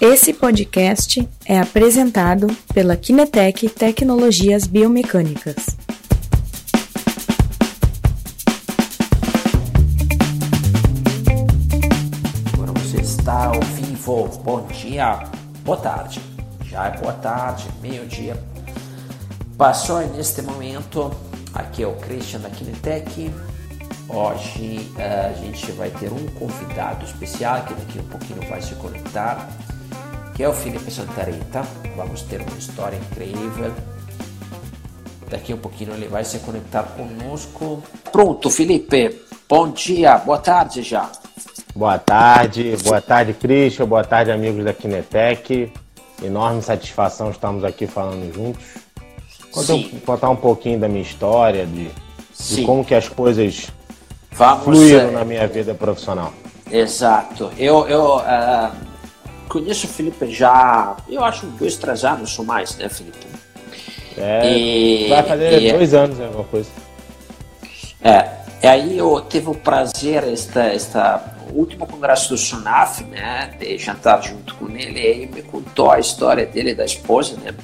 Esse podcast é apresentado pela Kinetec Tecnologias Biomecânicas. Agora você está ao vivo. Bom dia, boa tarde. Já é boa tarde, meio-dia. Passou neste momento. Aqui é o Christian da Kinetec. Hoje uh, a gente vai ter um convidado especial que daqui a um pouquinho vai se conectar que é o Felipe Santareta. Vamos ter uma história incrível. Daqui a um pouquinho ele vai se conectar conosco. Pronto, Felipe. Bom dia, boa tarde já. Boa tarde, boa tarde, Christian, boa tarde, amigos da Kinetec. Enorme satisfação estarmos aqui falando juntos. Contar, contar um pouquinho da minha história, de, de como que as coisas Vamos, fluíram é... na minha vida profissional. Exato. Eu, eu uh conheço o Felipe já, eu acho, dois, três anos ou mais, né, Felipe? É, e, vai fazer e, dois anos, né, alguma coisa. É, e aí eu tive o prazer, esta, esta último congresso do Sunaf, né, de jantar junto com ele, e ele me contou a história dele da esposa, né,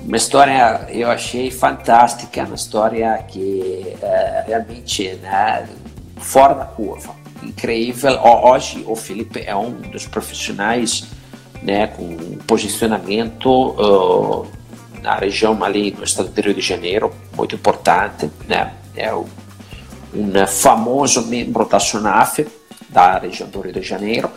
uma história eu achei fantástica, uma história que é, realmente, né, fora da curva incrível. Hoje o Felipe é um dos profissionais né, com posicionamento uh, na região ali no estado do Rio de Janeiro, muito importante. Né? É um famoso membro da SUNAF, da região do Rio de Janeiro.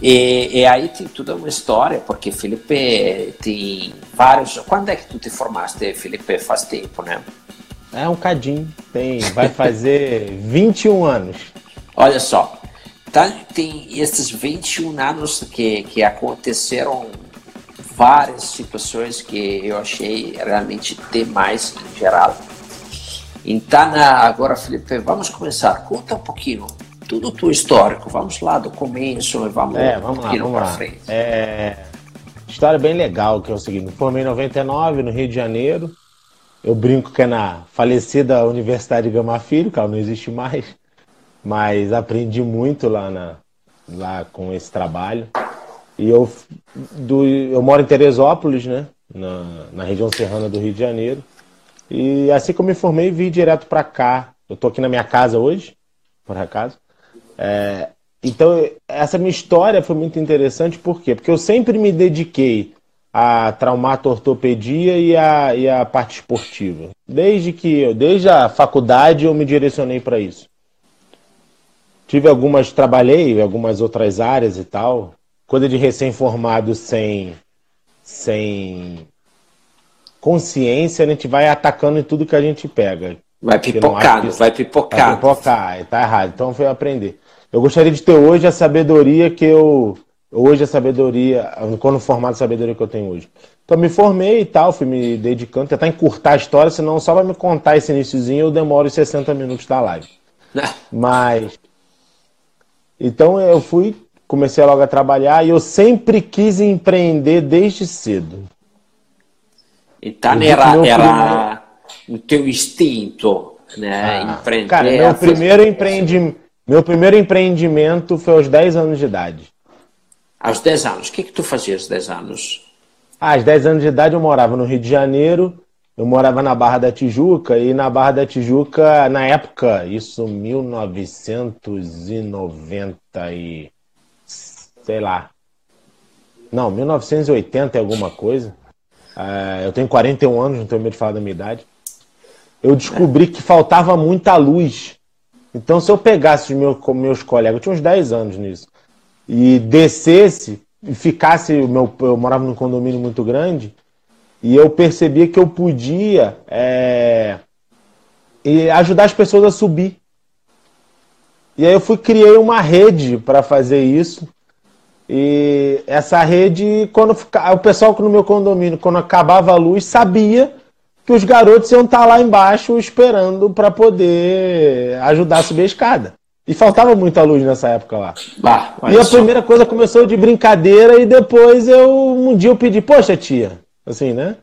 E, e, aí tem toda uma história, porque Felipe tem vários. Quando é que tu te formaste, Felipe? Faz tempo, né? É um cadinho, tem, vai fazer 21 anos. Olha só, tá, tem esses 21 anos que, que aconteceram várias situações que eu achei realmente demais em geral. Então, agora, Felipe, vamos começar. Conta um pouquinho tudo o histórico. Vamos lá do começo e vamos, é, vamos um lá, vamos lá. frente. É... História bem legal, que é o seguinte. Me formei em 99, no Rio de Janeiro. Eu brinco que é na falecida Universidade Gama Filho, que ela não existe mais mas aprendi muito lá, na, lá com esse trabalho. E eu, do, eu moro em Teresópolis, né? Na, na região serrana do Rio de Janeiro. E assim que eu me formei, vim direto para cá. Eu tô aqui na minha casa hoje, por acaso. É, então, essa minha história foi muito interessante, por quê? Porque eu sempre me dediquei a traumato-ortopedia e a, e a parte esportiva. Desde que desde a faculdade eu me direcionei para isso. Tive algumas, trabalhei em algumas outras áreas e tal. Coisa de recém-formado sem, sem consciência, a gente vai atacando em tudo que a gente pega. Vai pipocado, vai pipocar. Vai pipocar, tá errado. Então foi aprender. Eu gostaria de ter hoje a sabedoria que eu. Hoje a sabedoria, quando formado a sabedoria que eu tenho hoje. Então me formei e tal, fui me dedicando, tentar encurtar a história, senão só vai me contar esse iníciozinho eu demoro 60 minutos da live. Mas então eu fui, comecei logo a trabalhar e eu sempre quis empreender desde cedo. Então era, era o teu instinto, né? Ah, empreender. Cara, meu primeiro, empreendi... meu primeiro empreendimento foi aos 10 anos de idade. Aos 10 anos? O que, que tu fazia aos 10 anos? Ah, aos 10 anos de idade eu morava no Rio de Janeiro, eu morava na Barra da Tijuca e na Barra da Tijuca, na época, isso 1990 e sei lá. Não, 1980 é alguma coisa. Uh, eu tenho 41 anos, não tenho medo de falar da minha idade. Eu descobri que faltava muita luz. Então, se eu pegasse os meus, meus colegas, eu tinha uns 10 anos nisso, e descesse e ficasse, meu, eu morava num condomínio muito grande, e eu percebi que eu podia é, ajudar as pessoas a subir. E aí eu fui criei uma rede para fazer isso. E essa rede, quando o pessoal no meu condomínio, quando acabava a luz, sabia que os garotos iam estar tá lá embaixo esperando para poder ajudar a subir a escada. E faltava muita luz nessa época lá. E a só. primeira coisa começou de brincadeira e depois eu um dia eu pedi, poxa tia, Assim, né?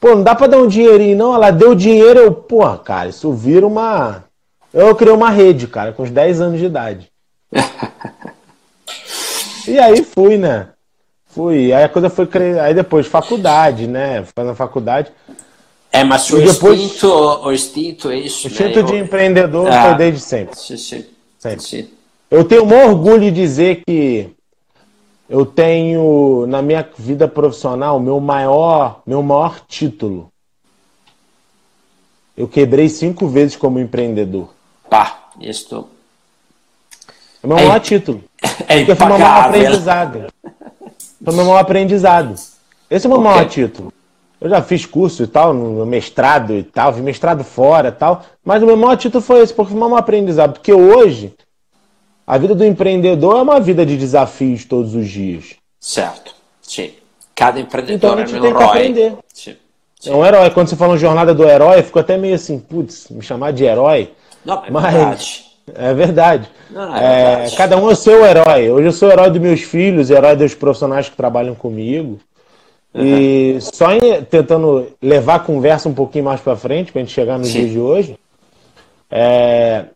Pô, não dá pra dar um dinheirinho, não. Ela deu dinheiro, eu, porra, cara, isso vira uma. Eu criei uma rede, cara, com uns 10 anos de idade. e aí fui, né? Fui. Aí a coisa foi crescer. Aí depois, faculdade, né? Fazendo faculdade. É, mas o, depois... instinto, o instinto é isso. O instinto né? de Eu... empreendedor ah, foi desde sempre. Sim, sim. sempre. Sim. Eu tenho um orgulho de dizer que eu tenho na minha vida profissional meu maior, meu maior título. Eu quebrei cinco vezes como empreendedor. Pá, isso. É meu é, maior título. É porque foi meu maior aprendizado. Foi meu maior aprendizado. Esse é o meu okay. maior título. Eu já fiz curso e tal, no mestrado e tal, fiz mestrado fora e tal, mas o meu maior título foi esse, porque foi um aprendizado. Porque hoje, a vida do empreendedor é uma vida de desafios todos os dias. Certo, sim. Cada empreendedor então, a gente é um tem herói. Que aprender. Sim, sim. É um herói. Quando você fala jornada do herói, eu fico até meio assim, putz, me chamar de herói. Não, é mas verdade. É verdade. Não, é verdade. É, cada um é o seu herói. Hoje eu sou o herói dos meus filhos, herói dos profissionais que trabalham comigo. Uhum. E só em, tentando levar a conversa um pouquinho mais para frente, para a gente chegar no Sim. dia de hoje. É,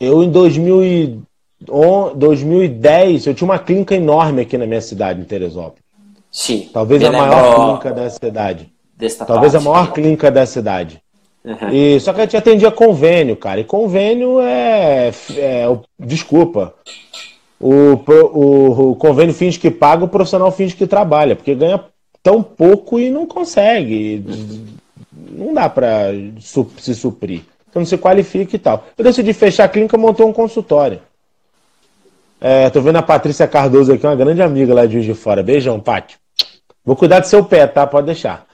eu, em 2000 2010, eu tinha uma clínica enorme aqui na minha cidade, em Teresópolis. Sim. Talvez a maior clínica da cidade. Talvez parte, a maior clínica da cidade. Uhum. E, só que a gente atendia convênio, cara. E convênio é. é desculpa. O, o, o, convênio finge que paga, o profissional finge que trabalha, porque ganha tão pouco e não consegue. Não dá para se suprir. Então não se qualifica e tal. Eu decidi fechar a clínica e montou um consultório. É, tô vendo a Patrícia Cardoso aqui, uma grande amiga lá de Juiz de Fora. Beijão, Paty. Vou cuidar do seu pé, tá? Pode deixar.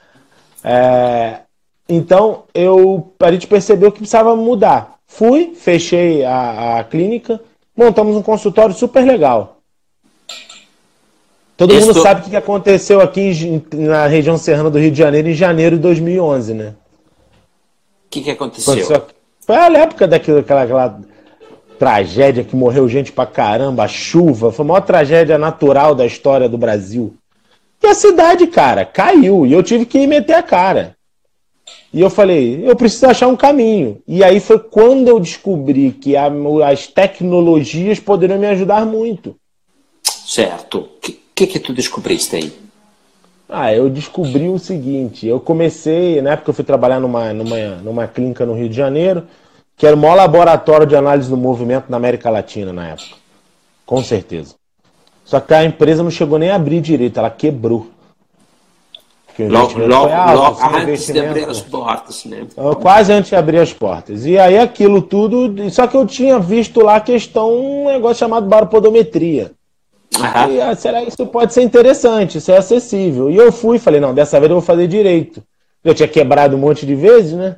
É, então, eu, a gente percebeu que precisava mudar. Fui, fechei a, a clínica, montamos um consultório super legal. Todo mundo sabe o que aconteceu aqui na região serrana do Rio de Janeiro em janeiro de 2011, né? O que, que aconteceu? Foi a época daquela aquela tragédia que morreu gente pra caramba, a chuva, foi a maior tragédia natural da história do Brasil. E a cidade, cara, caiu. E eu tive que meter a cara. E eu falei, eu preciso achar um caminho. E aí foi quando eu descobri que a, as tecnologias poderiam me ajudar muito. Certo que que tu descobriste aí? Ah, eu descobri o seguinte, eu comecei, na época eu fui trabalhar numa, numa, numa clínica no Rio de Janeiro, que era o maior laboratório de análise do movimento na América Latina na época. Com certeza. Só que a empresa não chegou nem a abrir direito, ela quebrou. Logo, logo, alto, logo antes de abrir as portas, né? Quase antes de abrir as portas. E aí aquilo tudo. Só que eu tinha visto lá a questão, um negócio chamado baropodometria. Uhum. E, ah, será que isso pode ser interessante, isso é acessível. E eu fui e falei, não, dessa vez eu vou fazer direito. Eu tinha quebrado um monte de vezes, né?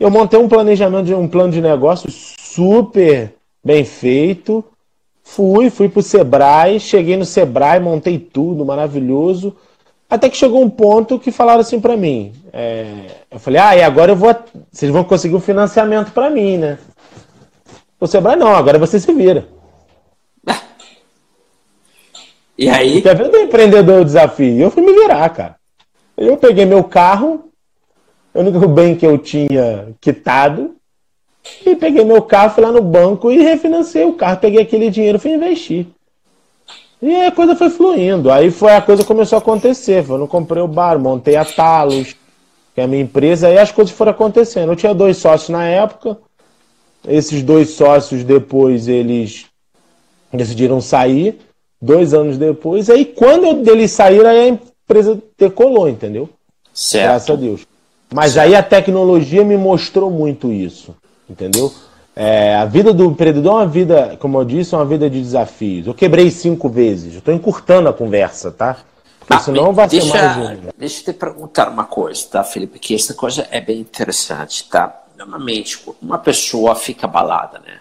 Eu montei um planejamento, de um plano de negócio super bem feito. Fui, fui pro Sebrae, cheguei no Sebrae, montei tudo, maravilhoso. Até que chegou um ponto que falaram assim para mim. É... eu falei, ah, e agora eu vou. Vocês vão conseguir um financiamento para mim, né? O Sebrae não, agora você se vira. E aí? Quer ver do empreendedor o desafio? Eu fui me virar, cara. Eu peguei meu carro, o único bem que eu tinha quitado, e peguei meu carro, fui lá no banco e refinancei o carro. Peguei aquele dinheiro e fui investir. E a coisa foi fluindo. Aí foi a coisa começou a acontecer. Eu não comprei o bar, montei a Talos, que é a minha empresa, e as coisas foram acontecendo. Eu tinha dois sócios na época. Esses dois sócios depois eles decidiram sair dois anos depois. Aí quando eles saíram, aí a empresa decolou, entendeu? Certo. Graças a Deus. Mas aí a tecnologia me mostrou muito isso, entendeu? É, a vida do empreendedor é uma vida, como eu disse, é uma vida de desafios. Eu quebrei cinco vezes. Eu estou encurtando a conversa, tá? Porque ah, senão vai deixa, ser mais um. Deixa eu te perguntar uma coisa, tá, Felipe? Que essa coisa é bem interessante, tá? Normalmente, uma pessoa fica abalada, né?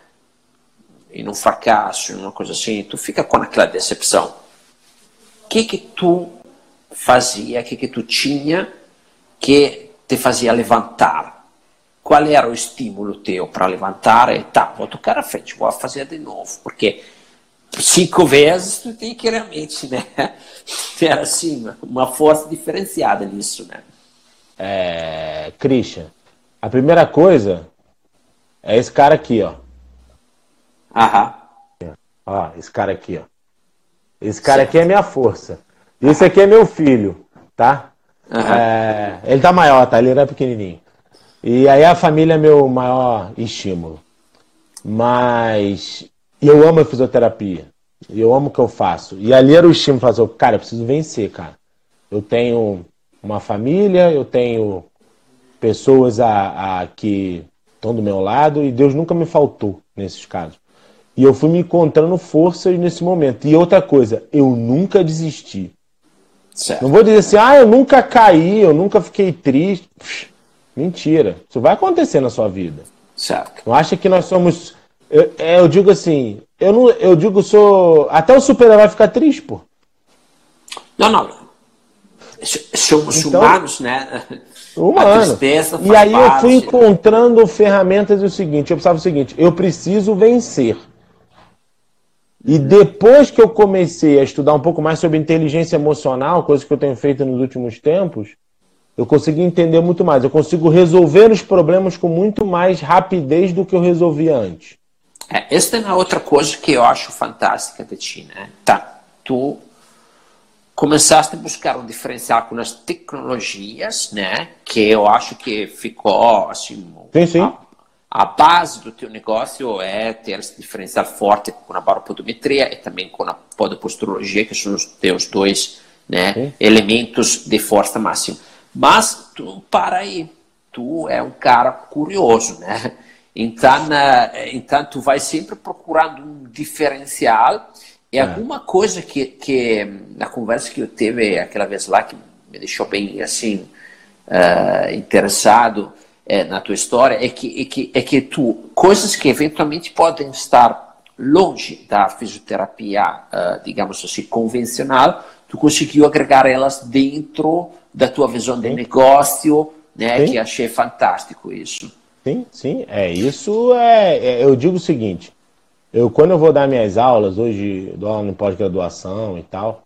em um fracasso, em uma coisa assim, tu fica com aquela decepção. O que que tu fazia, o que que tu tinha que te fazia levantar? Qual era o estímulo teu para levantar e tá, vou tocar a frente, vou fazer de novo, porque cinco vezes tu tem que realmente, né, ter assim, uma força diferenciada nisso, né? É, Christian, a primeira coisa é esse cara aqui, ó. Aham. Ó, esse cara aqui, ó. Esse cara certo. aqui é minha força. Esse aqui é meu filho, tá? Uhum. É, ele tá maior, tá? Ele era pequenininho. E aí a família é meu maior estímulo. Mas eu amo a fisioterapia. Eu amo o que eu faço. E ali era o estímulo fazer, cara, eu preciso vencer, cara. Eu tenho uma família, eu tenho pessoas a, a que estão do meu lado e Deus nunca me faltou nesses casos. E eu fui me encontrando forças nesse momento. E outra coisa, eu nunca desisti. Certo. Não vou dizer assim, ah, eu nunca caí, eu nunca fiquei triste. Mentira. Isso vai acontecer na sua vida. Certo. Não acha que nós somos. Eu, é, eu digo assim, eu não, eu digo sou até o super-herói ficar triste, pô. Não, não. Somos então, humanos, né? Humano. E aí parte. eu fui encontrando ferramentas do seguinte, eu precisava o seguinte, eu preciso vencer. E depois que eu comecei a estudar um pouco mais sobre inteligência emocional, coisa que eu tenho feito nos últimos tempos, eu consegui entender muito mais. Eu consigo resolver os problemas com muito mais rapidez do que eu resolvia antes. É, essa é uma outra coisa que eu acho fantástica de ti, né? Tá, tu começaste a buscar um diferencial com as tecnologias, né? Que eu acho que ficou assim. Sim, sim. A, base do teu negócio é ter esse diferencial forte com a baropodometria e também com a podoposturologia, que são os teus dois né, elementos de força máxima. Mas tu para aí, tu é um cara curioso, né? Então, então tu vai sempre procurando um diferencial e é. alguma coisa que, que na conversa que eu tive aquela vez lá que me deixou bem assim uh, interessado é, na tua história é que, é que, é que tu, coisas que eventualmente podem estar longe da fisioterapia, uh, digamos assim, convencional, tu conseguiu agregar elas dentro da tua visão de negócio, né? Sim. Que achei fantástico isso. Sim, sim, é isso. É, é, eu digo o seguinte: eu quando eu vou dar minhas aulas hoje, dou aula em pós-graduação e tal,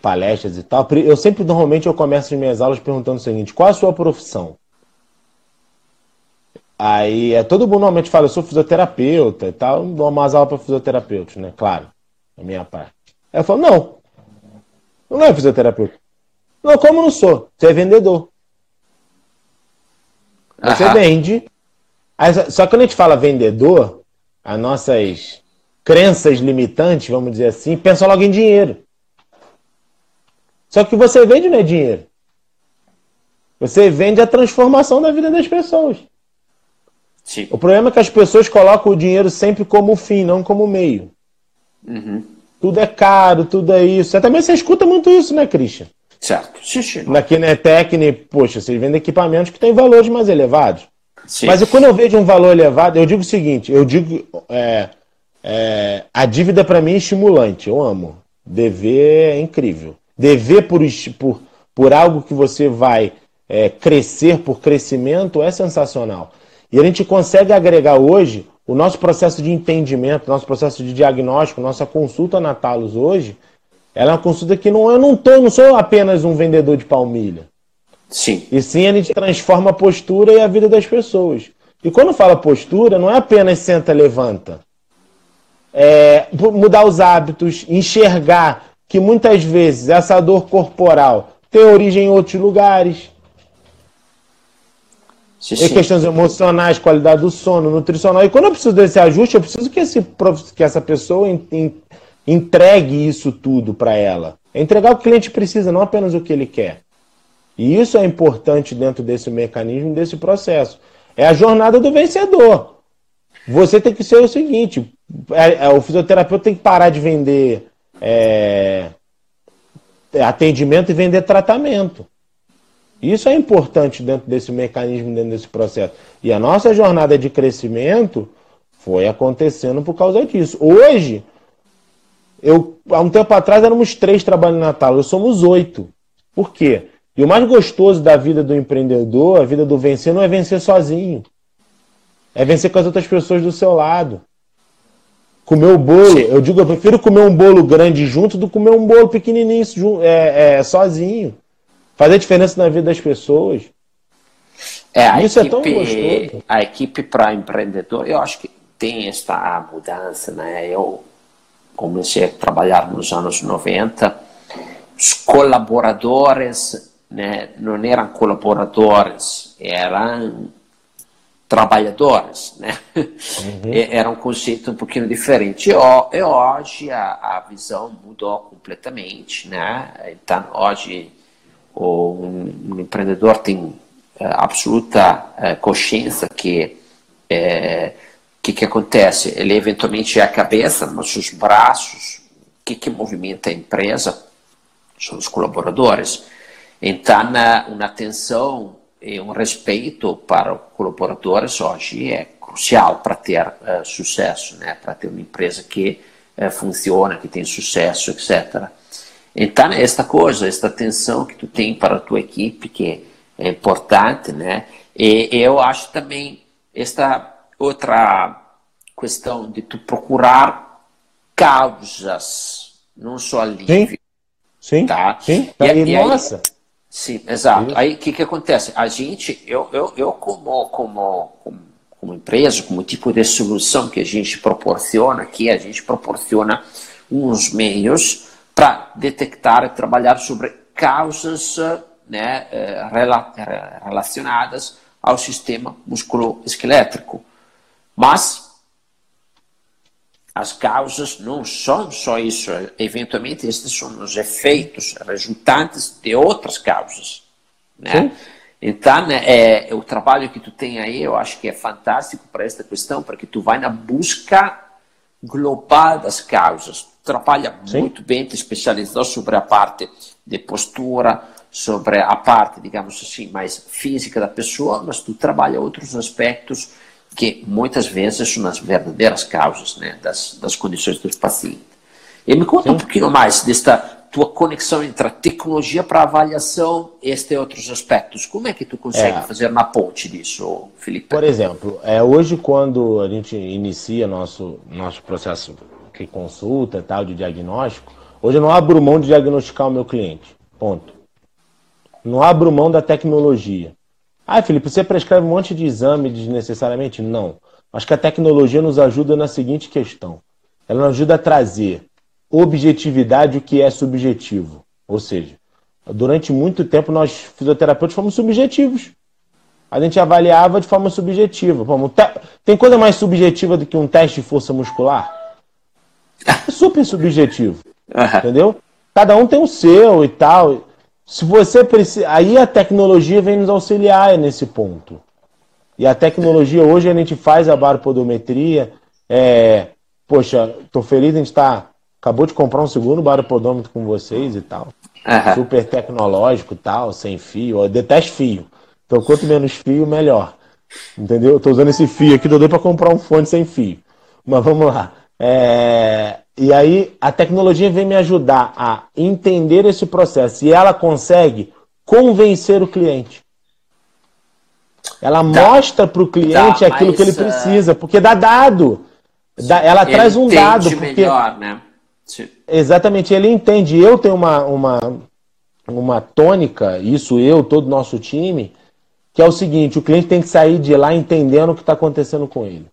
palestras e tal, eu sempre normalmente eu começo as minhas aulas perguntando o seguinte: qual a sua profissão? Aí é, todo mundo normalmente fala, eu sou fisioterapeuta e tal, dou umas aulas para fisioterapeutas, né? Claro, a minha parte. Aí eu falo, não, não é fisioterapeuta. Não, como não sou? Você é vendedor. Você Aham. vende. Aí, só que quando a gente fala vendedor, as nossas crenças limitantes, vamos dizer assim, pensam logo em dinheiro. Só que você vende não é dinheiro. Você vende a transformação da vida das pessoas. Sim. O problema é que as pessoas colocam o dinheiro sempre como fim, não como meio. Uhum. Tudo é caro, tudo é isso. Também você escuta muito isso, né, Christian? Certo. Xixi. Na Kinetec, poxa, vocês vendem equipamentos que têm valores mais elevados. Sim. Mas quando eu vejo um valor elevado, eu digo o seguinte: eu digo. É, é, a dívida para mim é estimulante, eu amo. Dever é incrível. Dever por, por, por algo que você vai é, crescer por crescimento é sensacional. E a gente consegue agregar hoje o nosso processo de entendimento, nosso processo de diagnóstico, nossa consulta na Talos hoje, ela é uma consulta que não, eu não, tô, não sou apenas um vendedor de palmilha. Sim. E sim a gente transforma a postura e a vida das pessoas. E quando fala postura, não é apenas senta, levanta. É mudar os hábitos, enxergar que muitas vezes essa dor corporal tem origem em outros lugares. Sim, sim. questões emocionais, qualidade do sono, nutricional. E quando eu preciso desse ajuste, eu preciso que, esse, que essa pessoa entregue isso tudo para ela. É entregar o que o cliente precisa, não apenas o que ele quer. E isso é importante dentro desse mecanismo, desse processo. É a jornada do vencedor. Você tem que ser o seguinte: é, é, o fisioterapeuta tem que parar de vender é, atendimento e vender tratamento. Isso é importante dentro desse mecanismo, dentro desse processo. E a nossa jornada de crescimento foi acontecendo por causa disso. Hoje, eu, há um tempo atrás éramos três trabalhando na Natal, hoje somos oito. Por quê? E o mais gostoso da vida do empreendedor, a vida do vencer, não é vencer sozinho. É vencer com as outras pessoas do seu lado. Comer o bolo, eu digo, eu prefiro comer um bolo grande junto do que comer um bolo pequenininho é, é, sozinho fazer diferença na vida das pessoas. É, Isso equipe, é tão gostoso. A equipe para empreendedor, eu acho que tem esta mudança, né? Eu, comecei a trabalhar nos anos 90, os colaboradores né, não eram colaboradores, eram trabalhadores, né? Uhum. Era um conceito um pouquinho diferente. E hoje a, a, visão mudou completamente, né? Então hoje o, um, um empreendedor tem é, absoluta é, consciência que é, que que acontece? Ele eventualmente é a cabeça, mas os braços, o que que movimenta a empresa são os colaboradores. Então, uma atenção e um respeito para os colaboradores hoje é crucial para ter uh, sucesso, né? para ter uma empresa que uh, funciona, que tem sucesso, etc. Então, esta coisa, esta atenção que tu tem para a tua equipe, que é importante, né? E, eu acho também esta outra questão de tu procurar causas, não só alívio. Sim, sim, tá? sim. E, e, e nossa... Aí, sim, exato. Aí o que, que acontece? A gente, eu, eu, eu como, como, como empresa, como tipo de solução que a gente proporciona aqui, a gente proporciona uns meios para detectar e trabalhar sobre causas né, eh, relacionadas ao sistema musculoesquelético. Mas as causas não são só isso, eventualmente estes são os efeitos resultantes de outras causas. Né? Então, é, é, o trabalho que tu tem aí, eu acho que é fantástico para esta questão, porque tu vai na busca global das causas. Trabalha Sim. muito bem, te especializou sobre a parte de postura, sobre a parte, digamos assim, mais física da pessoa, mas tu trabalha outros aspectos que muitas vezes são as verdadeiras causas né, das, das condições dos pacientes. E me conta Sim. um pouquinho mais desta tua conexão entre a tecnologia para avaliação e estes outros aspectos. Como é que tu consegue é. fazer na ponte disso, Felipe? Por exemplo, é, hoje quando a gente inicia nosso, nosso processo que consulta tal de diagnóstico, hoje eu não abro mão de diagnosticar o meu cliente. Ponto. Não abro mão da tecnologia. Ah, Felipe, você prescreve um monte de exame desnecessariamente? Não. Acho que a tecnologia nos ajuda na seguinte questão. Ela nos ajuda a trazer objetividade o que é subjetivo. Ou seja, durante muito tempo nós fisioterapeutas fomos subjetivos. A gente avaliava de forma subjetiva. Tem coisa mais subjetiva do que um teste de força muscular? Super subjetivo. Entendeu? Cada um tem o seu e tal. Se você precisa, aí a tecnologia vem nos auxiliar nesse ponto. E a tecnologia hoje a gente faz a baropodometria. É, poxa, tô feliz a gente tá acabou de comprar um segundo baropodômetro com vocês e tal. Uhum. Super tecnológico, tal, sem fio. Eu detesto fio. Então quanto menos fio, melhor. Entendeu? Eu tô usando esse fio aqui, tô doido para comprar um fone sem fio. Mas vamos lá. É... E aí a tecnologia vem me ajudar a entender esse processo e ela consegue convencer o cliente. Ela tá. mostra para o cliente tá, aquilo que ele precisa, porque dá dado. ela ele traz um dado. Porque... Melhor, né? Exatamente, ele entende. Eu tenho uma, uma, uma tônica, isso eu, todo o nosso time, que é o seguinte: o cliente tem que sair de lá entendendo o que está acontecendo com ele.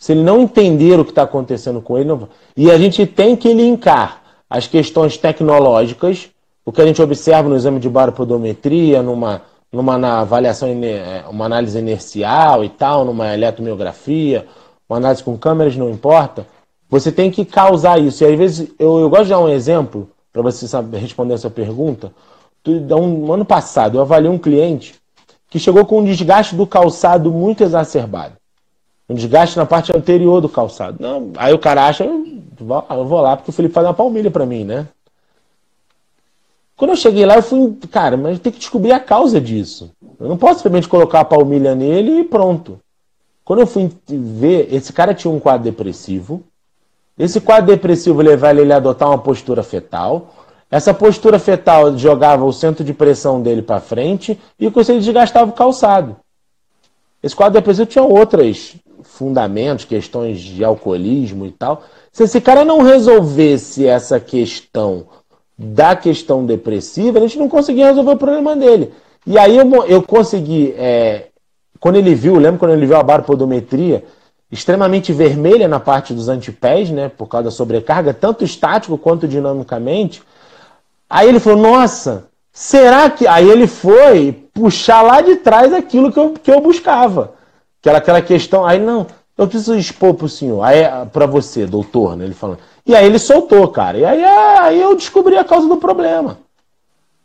Se ele não entender o que está acontecendo com ele, não... e a gente tem que linkar as questões tecnológicas, o que a gente observa no exame de baropodometria, numa, numa avaliação, é, uma análise inercial e tal, numa eletromiografia, uma análise com câmeras, não importa. Você tem que causar isso. E às vezes, eu, eu gosto de dar um exemplo, para você saber, responder essa pergunta. Um ano passado, eu avaliei um cliente que chegou com um desgaste do calçado muito exacerbado um desgaste na parte anterior do calçado. Não, aí o cara acha, eu vou lá porque o Felipe faz uma palmilha para mim, né? Quando eu cheguei lá, eu fui, cara, mas tem que descobrir a causa disso. Eu não posso simplesmente colocar a palmilha nele e pronto. Quando eu fui ver, esse cara tinha um quadro depressivo. Esse quadro depressivo levava ele a adotar uma postura fetal. Essa postura fetal jogava o centro de pressão dele para frente e com isso ele desgastava o calçado. Esse quadro depressivo tinha outras fundamentos, questões de alcoolismo e tal. Se esse cara não resolvesse essa questão da questão depressiva, a gente não conseguia resolver o problema dele. E aí eu, eu consegui, é, quando ele viu, lembro quando ele viu a baropodometria, extremamente vermelha na parte dos antepés, né, por causa da sobrecarga, tanto estático quanto dinamicamente. Aí ele falou: Nossa, será que. Aí ele foi puxar lá de trás aquilo que eu, que eu buscava. Aquela, aquela questão. Aí, não, eu preciso expor para o senhor, aí para você, doutor, né? Ele falando. E aí ele soltou, cara. E aí, aí eu descobri a causa do problema.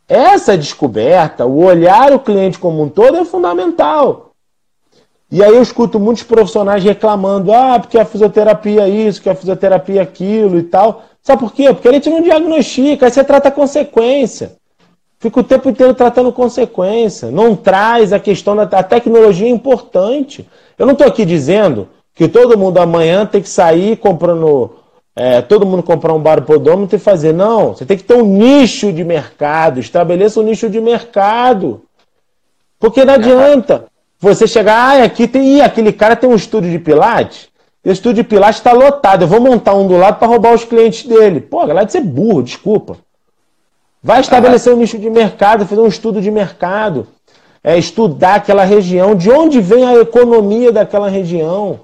Essa descoberta, o olhar o cliente como um todo é fundamental. E aí eu escuto muitos profissionais reclamando, ah, porque a fisioterapia é isso, que a fisioterapia é aquilo e tal. Sabe por quê? Porque a gente não diagnostica, aí você trata a consequência. Fica o tempo inteiro tratando consequência. Não traz a questão da a tecnologia é importante. Eu não estou aqui dizendo que todo mundo amanhã tem que sair comprando é, todo mundo comprar um baropodômetro e fazer. Não, você tem que ter um nicho de mercado, estabeleça um nicho de mercado. Porque não adianta você chegar, ah, aqui tem, ih, aquele cara tem um estúdio de pilates, e o estúdio de pilates está lotado, eu vou montar um do lado para roubar os clientes dele. Pô, galera, você é burro, desculpa. Vai estabelecer um nicho de mercado, fazer um estudo de mercado, é, estudar aquela região, de onde vem a economia daquela região.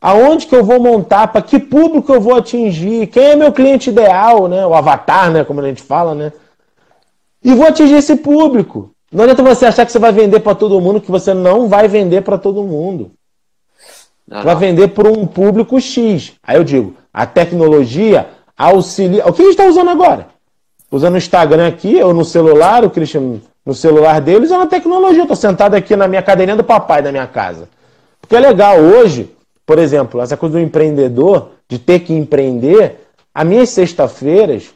Aonde que eu vou montar? Para que público eu vou atingir? Quem é meu cliente ideal, né? O avatar, né? Como a gente fala, né? E vou atingir esse público. Não adianta você achar que você vai vender para todo mundo, que você não vai vender para todo mundo. Não, vai vender para um público X. Aí eu digo, a tecnologia auxilia. O que a gente está usando agora? Usando o Instagram aqui, ou no celular, o Christian no celular dele, usando a tecnologia. Eu estou sentado aqui na minha cadeirinha do papai da minha casa. Porque é legal, hoje, por exemplo, essa coisa do empreendedor, de ter que empreender, as minhas sexta-feiras,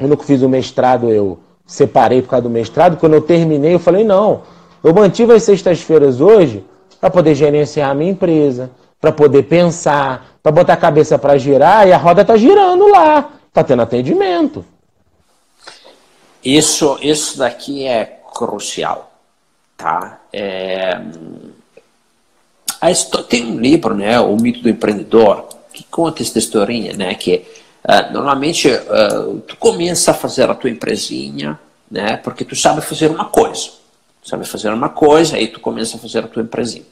eu nunca fiz o mestrado, eu separei por causa do mestrado, quando eu terminei, eu falei, não, eu mantive as sextas-feiras hoje para poder gerenciar a minha empresa, para poder pensar, para botar a cabeça para girar, e a roda está girando lá, está tendo atendimento. Isso, isso daqui é crucial, tá? É, tem um livro, né, O Mito do Empreendedor, que conta essa historinha, né, que uh, normalmente uh, tu começa a fazer a tua empresinha, né, porque tu sabe fazer uma coisa, sabe fazer uma coisa, aí tu começa a fazer a tua empresinha.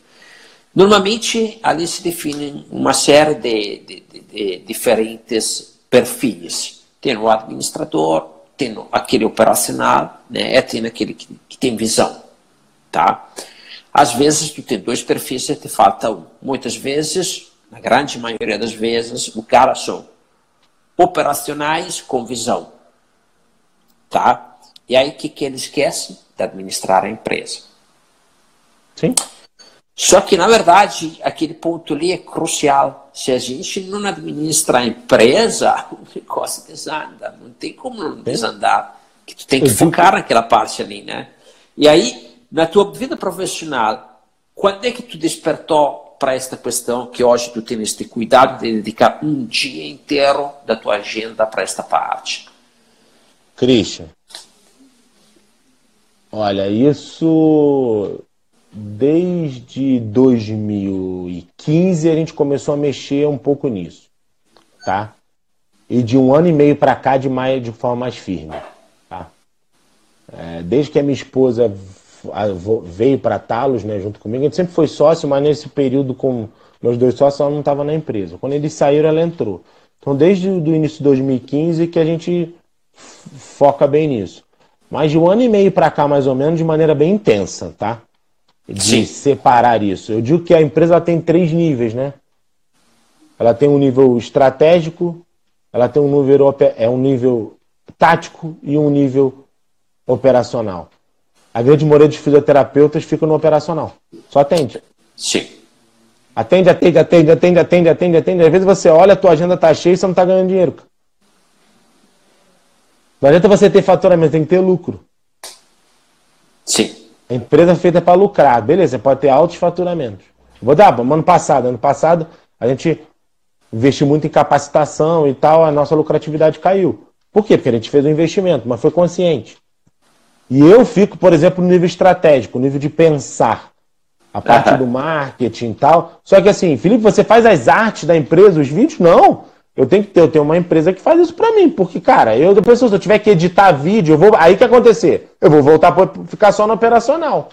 Normalmente ali se definem uma série de, de, de, de diferentes perfis. Tem o administrador, tem aquele operacional, né, tem aquele que, que tem visão, tá? Às vezes tu tem dois perfis e te falta um. Muitas vezes, na grande maioria das vezes, o cara são operacionais com visão. Tá? E aí o que, que ele esquece? De administrar a empresa. Sim. Só que, na verdade, aquele ponto ali é crucial. Se a gente não administra a empresa, o negócio desanda. Não tem como não desandar. Que tu tem que focar naquela parte ali, né? E aí, na tua vida profissional, quando é que tu despertou para esta questão que hoje tu tens este cuidado de dedicar um dia inteiro da tua agenda para esta parte? Christian, olha, isso desde 2015 a gente começou a mexer um pouco nisso, tá? E de um ano e meio para cá de mais de forma mais firme, tá? É, desde que a minha esposa veio para Talos, né, junto comigo. A gente sempre foi sócio, mas nesse período com meus dois sócios ela não estava na empresa. Quando eles saíram, ela entrou. Então, desde o início de 2015 que a gente foca bem nisso. Mais de um ano e meio para cá, mais ou menos, de maneira bem intensa, tá? De Sim. separar isso. Eu digo que a empresa tem três níveis, né? Ela tem um nível estratégico, ela tem um nível, é um nível tático e um nível operacional. A grande maioria dos fisioterapeutas fica no operacional. Só atende. Sim. Atende, atende, atende, atende, atende, atende, atende. Às vezes você olha, a tua agenda tá cheia e você não está ganhando dinheiro. Não adianta você ter faturamento, tem que ter lucro. Sim. A empresa é feita para lucrar. Beleza, pode ter altos faturamentos. Vou dar, ano passado. Ano passado a gente investiu muito em capacitação e tal, a nossa lucratividade caiu. Por quê? Porque a gente fez um investimento, mas foi consciente. E eu fico, por exemplo, no nível estratégico, no nível de pensar. A parte do marketing e tal. Só que assim, Felipe, você faz as artes da empresa, os vídeos? Não. Eu tenho que ter, eu tenho uma empresa que faz isso para mim. Porque, cara, eu depois, se eu tiver que editar vídeo, eu vou. Aí que acontecer? Eu vou voltar para ficar só no operacional.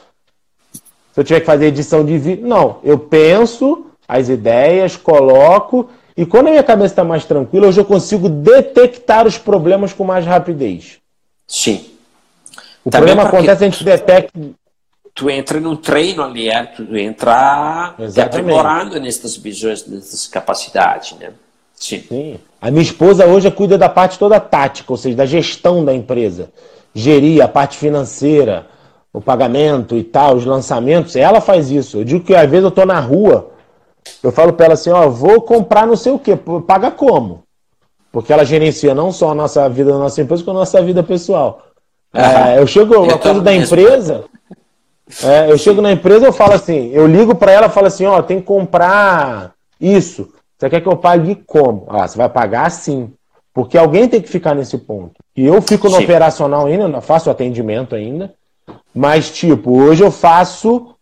Se eu tiver que fazer edição de vídeo. Não, eu penso, as ideias, coloco, e quando a minha cabeça está mais tranquila, hoje eu consigo detectar os problemas com mais rapidez. Sim. O Também problema acontece, a gente detecta. Tu entra num treino ali, é? tu entra aprimorando nessas visões, nessas capacidades, né? Sim. Sim. A minha esposa hoje cuida da parte toda tática, ou seja, da gestão da empresa. Gerir a parte financeira, o pagamento e tal, os lançamentos. Ela faz isso. Eu digo que às vezes eu estou na rua, eu falo para ela assim, ó, vou comprar não sei o quê, paga como? Porque ela gerencia não só a nossa vida da nossa empresa, como a nossa vida pessoal. É, eu chego, uma coisa da empresa, é, eu chego na empresa eu falo assim, eu ligo para ela e falo assim, ó, tem que comprar isso. Você quer que eu pague como? Ah, você vai pagar assim. Porque alguém tem que ficar nesse ponto. E eu fico no Sim. operacional ainda, não faço atendimento ainda. Mas, tipo, hoje eu faço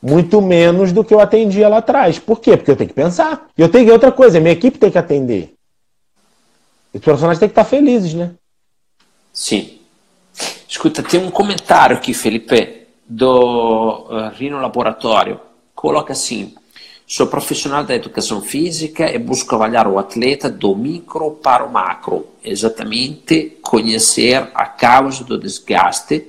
muito menos do que eu atendia lá atrás. Por quê? Porque eu tenho que pensar. E eu tenho que outra coisa, minha equipe tem que atender. Os profissionais têm que estar felizes, né? Sim. Escuta, tem um comentário aqui, Felipe, do uh, Rino Laboratório. Coloca assim: Sou profissional da educação física e busco avaliar o atleta do micro para o macro, exatamente conhecer a causa do desgaste,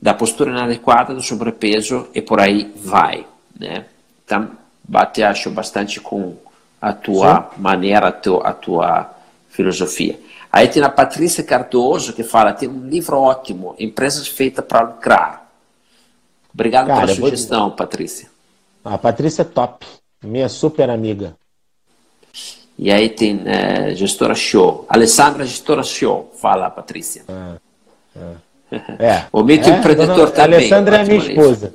da postura inadequada, do sobrepeso e por aí vai. Né? Então, bate, acho, bastante com a tua Sim. maneira, a tua, a tua filosofia. Aí tem a Patrícia Cardoso que fala: tem um livro ótimo, Empresas Feitas para Lucrar. Obrigado Cara, pela sugestão, vou... Patrícia. A Patrícia é top. Minha super amiga. E aí tem é, gestora show. Alessandra, gestora show. Fala, Patrícia. Ah, ah. É. o mito é, empreendedor também. Alessandra é minha esposa.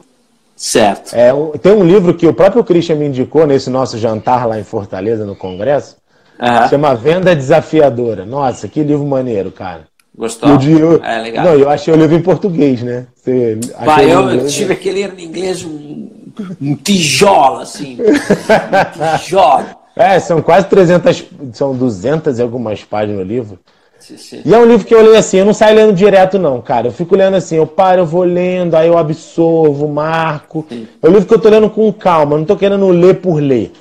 Certo. É, tem um livro que o próprio Christian me indicou nesse nosso jantar lá em Fortaleza, no Congresso. Uhum. Chama Venda Desafiadora. Nossa, que livro maneiro, cara. Gostou? Eu, eu, é legal. Não, eu achei o livro em português, né? Você eu, eu tive que ler em inglês um um tijolo, assim. Um tijolo. É, são quase 300, são 200 e algumas páginas no livro. Sim, sim. E é um livro que eu leio assim, eu não saio lendo direto não, cara. Eu fico lendo assim, eu paro, eu vou lendo, aí eu absorvo, marco. Sim. É um livro que eu tô lendo com calma, não tô querendo ler por ler.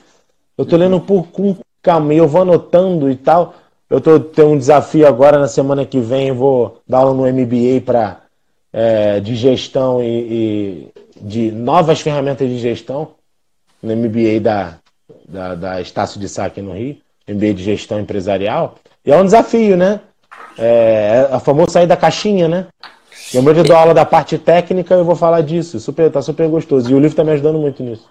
Eu tô lendo por, com calma e eu vou anotando e tal. Eu tô tenho um desafio agora na semana que vem, eu vou dar aula no MBA para é, de gestão e, e, de novas ferramentas de gestão no MBA da, da, da Estácio de Sá aqui no Rio, MBA de gestão empresarial. E é um desafio, né? É, é a famosa sair da caixinha, né? Eu mesmo dou aula da parte técnica, eu vou falar disso. Super, tá super gostoso. E o livro está me ajudando muito nisso.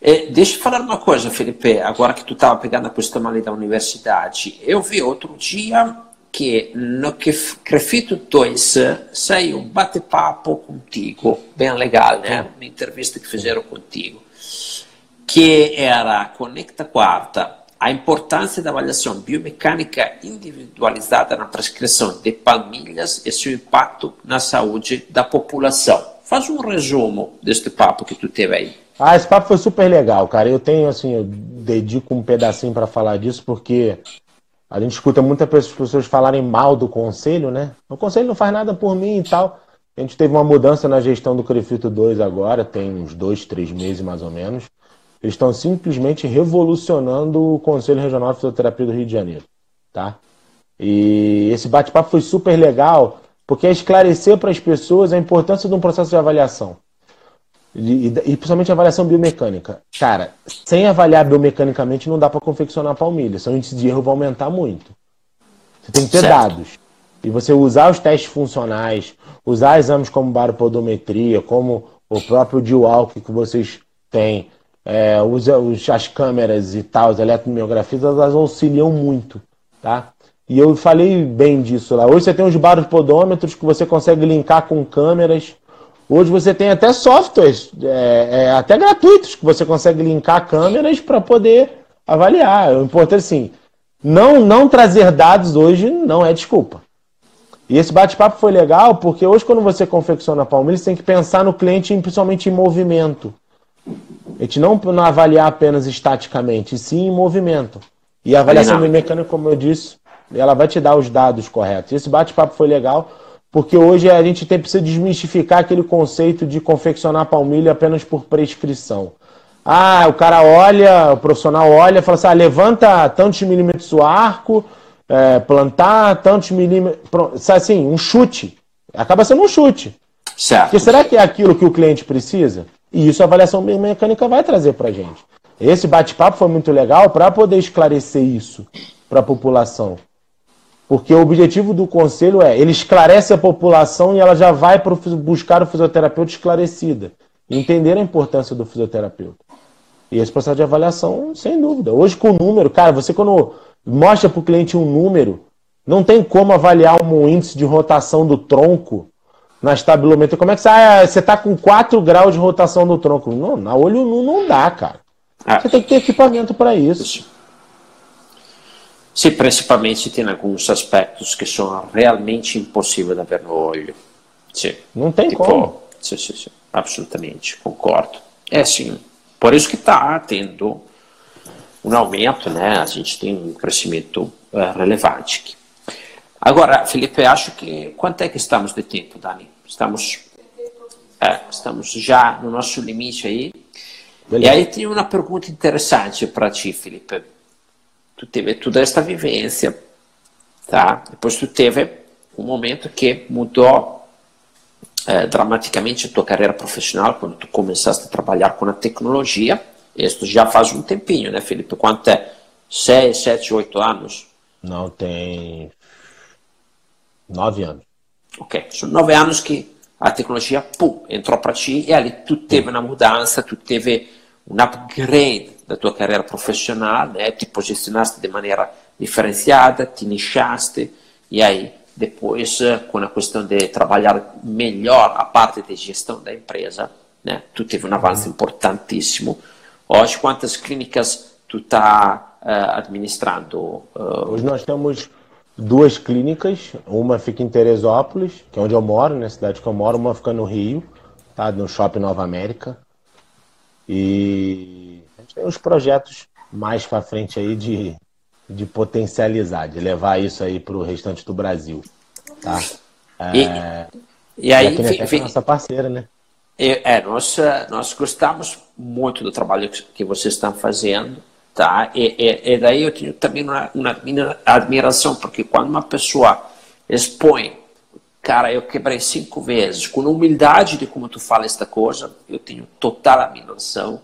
É, deixa eu falar uma coisa, Felipe. Agora que tu estava pegando a questão ali da universidade, eu vi outro dia que no Crefito 2 saiu um bate-papo contigo, bem legal, né? Uma entrevista que fizeram contigo, que era Conecta Quarta, a importância da avaliação biomecânica individualizada na prescrição de palmilhas e seu impacto na saúde da população. Faz um resumo deste papo que tu teve aí. Ah, esse papo foi super legal, cara. Eu tenho, assim, eu dedico um pedacinho para falar disso, porque a gente escuta muitas pessoas falarem mal do conselho, né? O conselho não faz nada por mim e tal. A gente teve uma mudança na gestão do Crefito 2 agora, tem uns dois, três meses mais ou menos. Eles estão simplesmente revolucionando o Conselho Regional de Fisioterapia do Rio de Janeiro, tá? E esse bate-papo foi super legal, porque é esclarecer para as pessoas a importância de um processo de avaliação. E, e, principalmente avaliação biomecânica. Cara, sem avaliar biomecanicamente não dá para confeccionar palmilha. Seu índice de erro vai aumentar muito. Você tem que ter certo. dados. E você usar os testes funcionais, usar exames como baropodometria, como o próprio D-Walk que vocês têm, é, usa os, as câmeras e tal, as eletromiografias, elas auxiliam muito, tá? E eu falei bem disso lá. Hoje você tem os baropodômetros que você consegue linkar com câmeras Hoje você tem até softwares, é, é, até gratuitos, que você consegue linkar câmeras para poder avaliar. O importante assim, não, não trazer dados hoje não é desculpa. E esse bate-papo foi legal porque hoje quando você confecciona a Palmeiras, você tem que pensar no cliente, principalmente em movimento. A gente não, não avaliar apenas estaticamente, e sim em movimento. E a avaliação mecânica, como eu disse, ela vai te dar os dados corretos. Esse bate-papo foi legal porque hoje a gente tem, precisa desmistificar aquele conceito de confeccionar palmilha apenas por prescrição. Ah, o cara olha, o profissional olha e fala assim: ah, levanta tantos milímetros o arco, é, plantar tantos milímetros. Assim, um chute. Acaba sendo um chute. Certo. Porque será que é aquilo que o cliente precisa? E isso a avaliação biomecânica vai trazer para gente. Esse bate-papo foi muito legal para poder esclarecer isso para a população. Porque o objetivo do conselho é, ele esclarece a população e ela já vai pro, buscar o fisioterapeuta esclarecida. Entender a importância do fisioterapeuta. E esse processo de avaliação, sem dúvida. Hoje com o número, cara, você quando mostra para o cliente um número, não tem como avaliar um índice de rotação do tronco na estabilometria. Como é que você, ah, você tá com 4 graus de rotação do tronco? Não, na olho nu não dá, cara. Ah. Você tem que ter equipamento para isso. Sim, principalmente tem alguns aspectos que são realmente impossíveis de ver no olho. Sim. Não tem tipo, como. Sim, sim, sim, absolutamente, concordo. É sim, por isso que está tendo um aumento, né? A gente tem um crescimento uh, relevante aqui. Agora, Felipe, acho que quanto é que estamos de tempo, Dani? Estamos, é, estamos já no nosso limite aí. Beleza. E aí tem uma pergunta interessante para ti, Felipe. Tu teve toda esta vivência, tá? Depois tu teve um momento que mudou é, dramaticamente a tua carreira profissional quando tu começaste a trabalhar com a tecnologia. Isso já faz um tempinho, né, Felipe? Quanto é? Seis, sete, oito anos? Não, tem nove anos. Ok, são nove anos que a tecnologia, pum, entrou para ti e ali tu teve uma mudança, tu teve um upgrade da tua carreira profissional, né? te posicionaste de maneira diferenciada, te nichaste e aí depois com a questão de trabalhar melhor a parte de gestão da empresa, né? tu teve um avanço uhum. importantíssimo. Hoje quantas clínicas tu está uh, administrando? Uh... Hoje nós temos duas clínicas, uma fica em Teresópolis, que é onde eu moro, na cidade que eu moro, uma fica no Rio, tá? no Shopping Nova América. E tem uns projetos mais para frente aí de, de potencializar, de levar isso aí para o restante do Brasil. Tá? É, e, e aí, e a é nossa parceira, né? É, nós, nós gostamos muito do trabalho que vocês estão fazendo. Tá? E, e, e daí eu tenho também uma, uma, admiração, porque quando uma pessoa expõe, cara, eu quebrei cinco vezes, com humildade de como tu fala esta coisa, eu tenho total admiração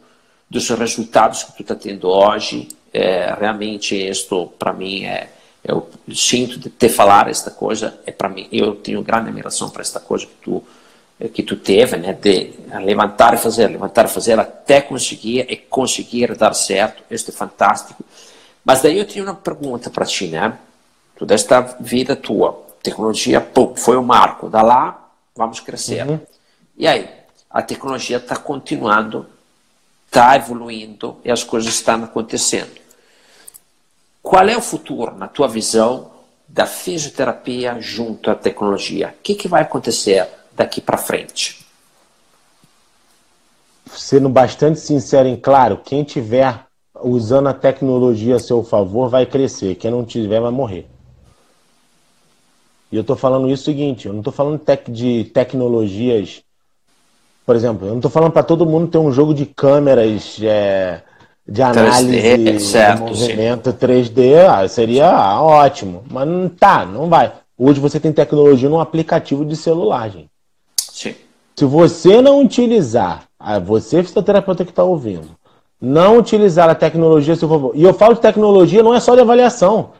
dos resultados que tu está tendo hoje. É, realmente, isto para mim é, eu sinto de te falar esta coisa, é para mim, eu tenho grande admiração para esta coisa que tu que tu teve, né, de levantar e fazer, levantar e fazer até conseguir e conseguir dar certo, isso é fantástico. Mas daí eu tinha uma pergunta para ti, né? Toda esta vida tua, tecnologia, pum, foi o marco. Da lá, vamos crescer. Uhum. E aí, a tecnologia está continuando, está evoluindo e as coisas estão acontecendo. Qual é o futuro, na tua visão, da fisioterapia junto à tecnologia? O que, que vai acontecer? daqui para frente? Sendo bastante sincero e claro, quem tiver usando a tecnologia a seu favor vai crescer, quem não tiver vai morrer. E eu estou falando isso o seguinte, eu não estou falando tec de tecnologias, por exemplo, eu não estou falando para todo mundo ter um jogo de câmeras é, de análise 3D, certo, de movimento sim. 3D, ah, seria ótimo, mas não tá, não vai. Hoje você tem tecnologia num aplicativo de celular, gente. Sim. Se você não utilizar, você fisioterapeuta que está ouvindo, não utilizar a tecnologia seu favor. E eu falo de tecnologia não é só de avaliação,